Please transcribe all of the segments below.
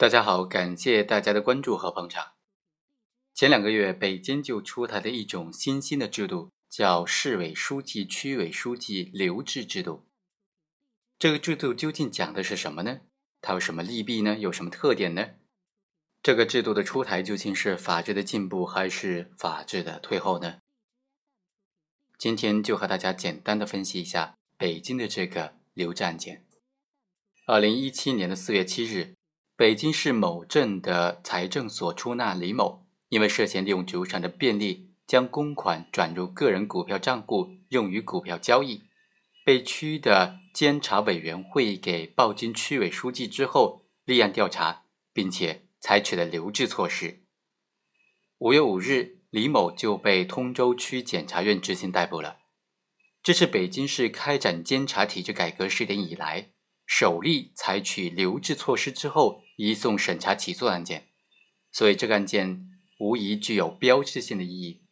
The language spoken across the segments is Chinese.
大家好，感谢大家的关注和捧场。前两个月，北京就出台了一种新兴的制度，叫市委书记、区委书记留置制度。这个制度究竟讲的是什么呢？它有什么利弊呢？有什么特点呢？这个制度的出台究竟是法治的进步，还是法治的退后呢？今天就和大家简单的分析一下北京的这个留置案件。二零一七年的四月七日，北京市某镇的财政所出纳李某，因为涉嫌利用职务上的便利，将公款转入个人股票账户用于股票交易，被区的监察委员会给报经区委书记之后立案调查，并且采取了留置措施。五月五日，李某就被通州区检察院执行逮捕了。这是北京市开展监察体制改革试点以来。首例采取留置措施之后移送审查起诉案件，所以这个案件无疑具有标志性的意义。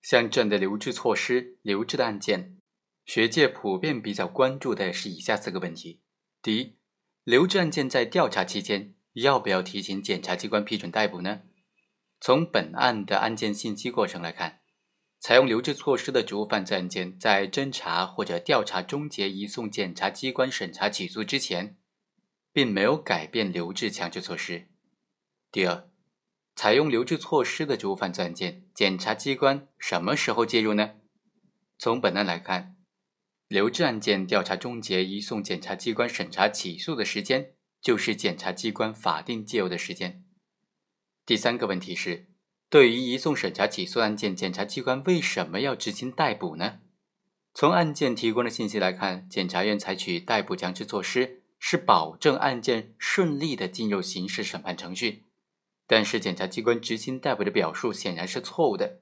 像这样的留置措施、留置的案件，学界普遍比较关注的是以下四个问题：第一，留置案件在调查期间要不要提请检察机关批准逮捕呢？从本案的案件信息过程来看。采用留置措施的职务犯罪案件，在侦查或者调查终结移送检察机关审查起诉之前，并没有改变留置强制措施。第二，采用留置措施的职务犯罪案件，检察机关什么时候介入呢？从本案来看，留置案件调查终结移送检察机关审查起诉的时间，就是检察机关法定介入的时间。第三个问题是。对于移送审查起诉案件，检察机关为什么要执行逮捕呢？从案件提供的信息来看，检察院采取逮捕强制措施是保证案件顺利的进入刑事审判程序。但是，检察机关执行逮捕的表述显然是错误的。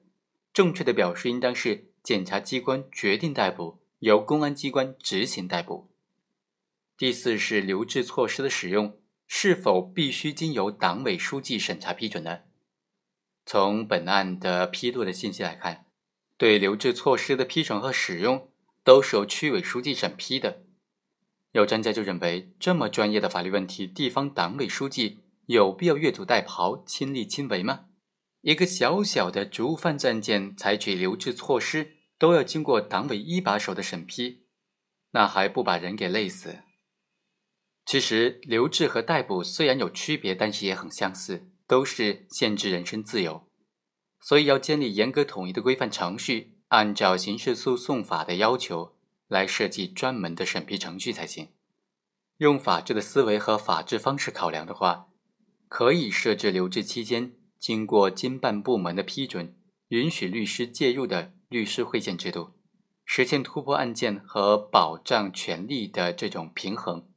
正确的表述应当是检察机关决定逮捕，由公安机关执行逮捕。第四是留置措施的使用是否必须经由党委书记审查批准呢？从本案的披露的信息来看，对留置措施的批准和使用都是由区委书记审批的。有专家就认为，这么专业的法律问题，地方党委书记有必要越俎代庖、亲力亲为吗？一个小小的职务犯罪案件，采取留置措施都要经过党委一把手的审批，那还不把人给累死？其实，留置和逮捕虽然有区别，但是也很相似。都是限制人身自由，所以要建立严格统一的规范程序，按照刑事诉讼法的要求来设计专门的审批程序才行。用法治的思维和法治方式考量的话，可以设置留置期间经过经办部门的批准，允许律师介入的律师会见制度，实现突破案件和保障权利的这种平衡，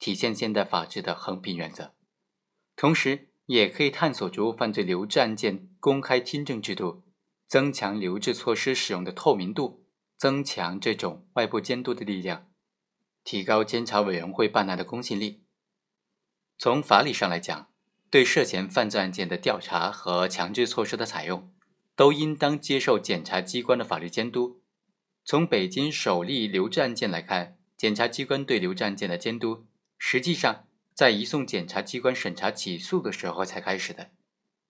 体现现代法治的横平原则，同时。也可以探索职务犯罪留置案件公开听证制度，增强留置措施使用的透明度，增强这种外部监督的力量，提高监察委员会办案的公信力。从法理上来讲，对涉嫌犯罪案件的调查和强制措施的采用，都应当接受检察机关的法律监督。从北京首例留置案件来看，检察机关对留置案件的监督，实际上。在移送检察机关审查起诉的时候才开始的。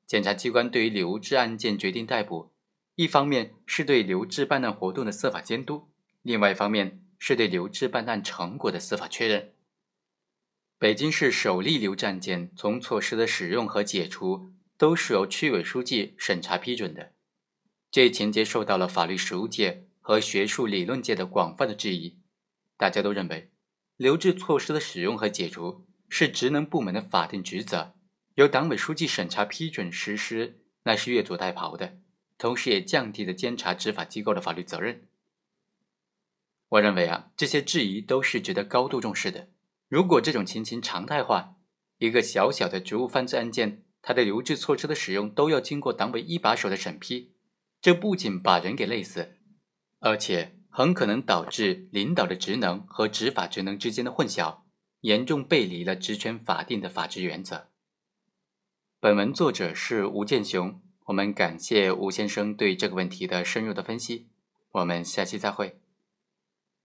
检察机关对于留置案件决定逮捕，一方面是对留置办案活动的司法监督，另外一方面是对留置办案成果的司法确认。北京市首例留置案件，从措施的使用和解除都是由区委书记审查批准的，这一情节受到了法律实务界和学术理论界的广泛的质疑。大家都认为，留置措施的使用和解除。是职能部门的法定职责，由党委书记审查批准实施，那是越俎代庖的，同时也降低了监察执法机构的法律责任。我认为啊，这些质疑都是值得高度重视的。如果这种情形常态化，一个小小的职务犯罪案件，它的留置措施的使用都要经过党委一把手的审批，这不仅把人给累死，而且很可能导致领导的职能和执法职能之间的混淆。严重背离了职权法定的法治原则。本文作者是吴建雄，我们感谢吴先生对这个问题的深入的分析。我们下期再会。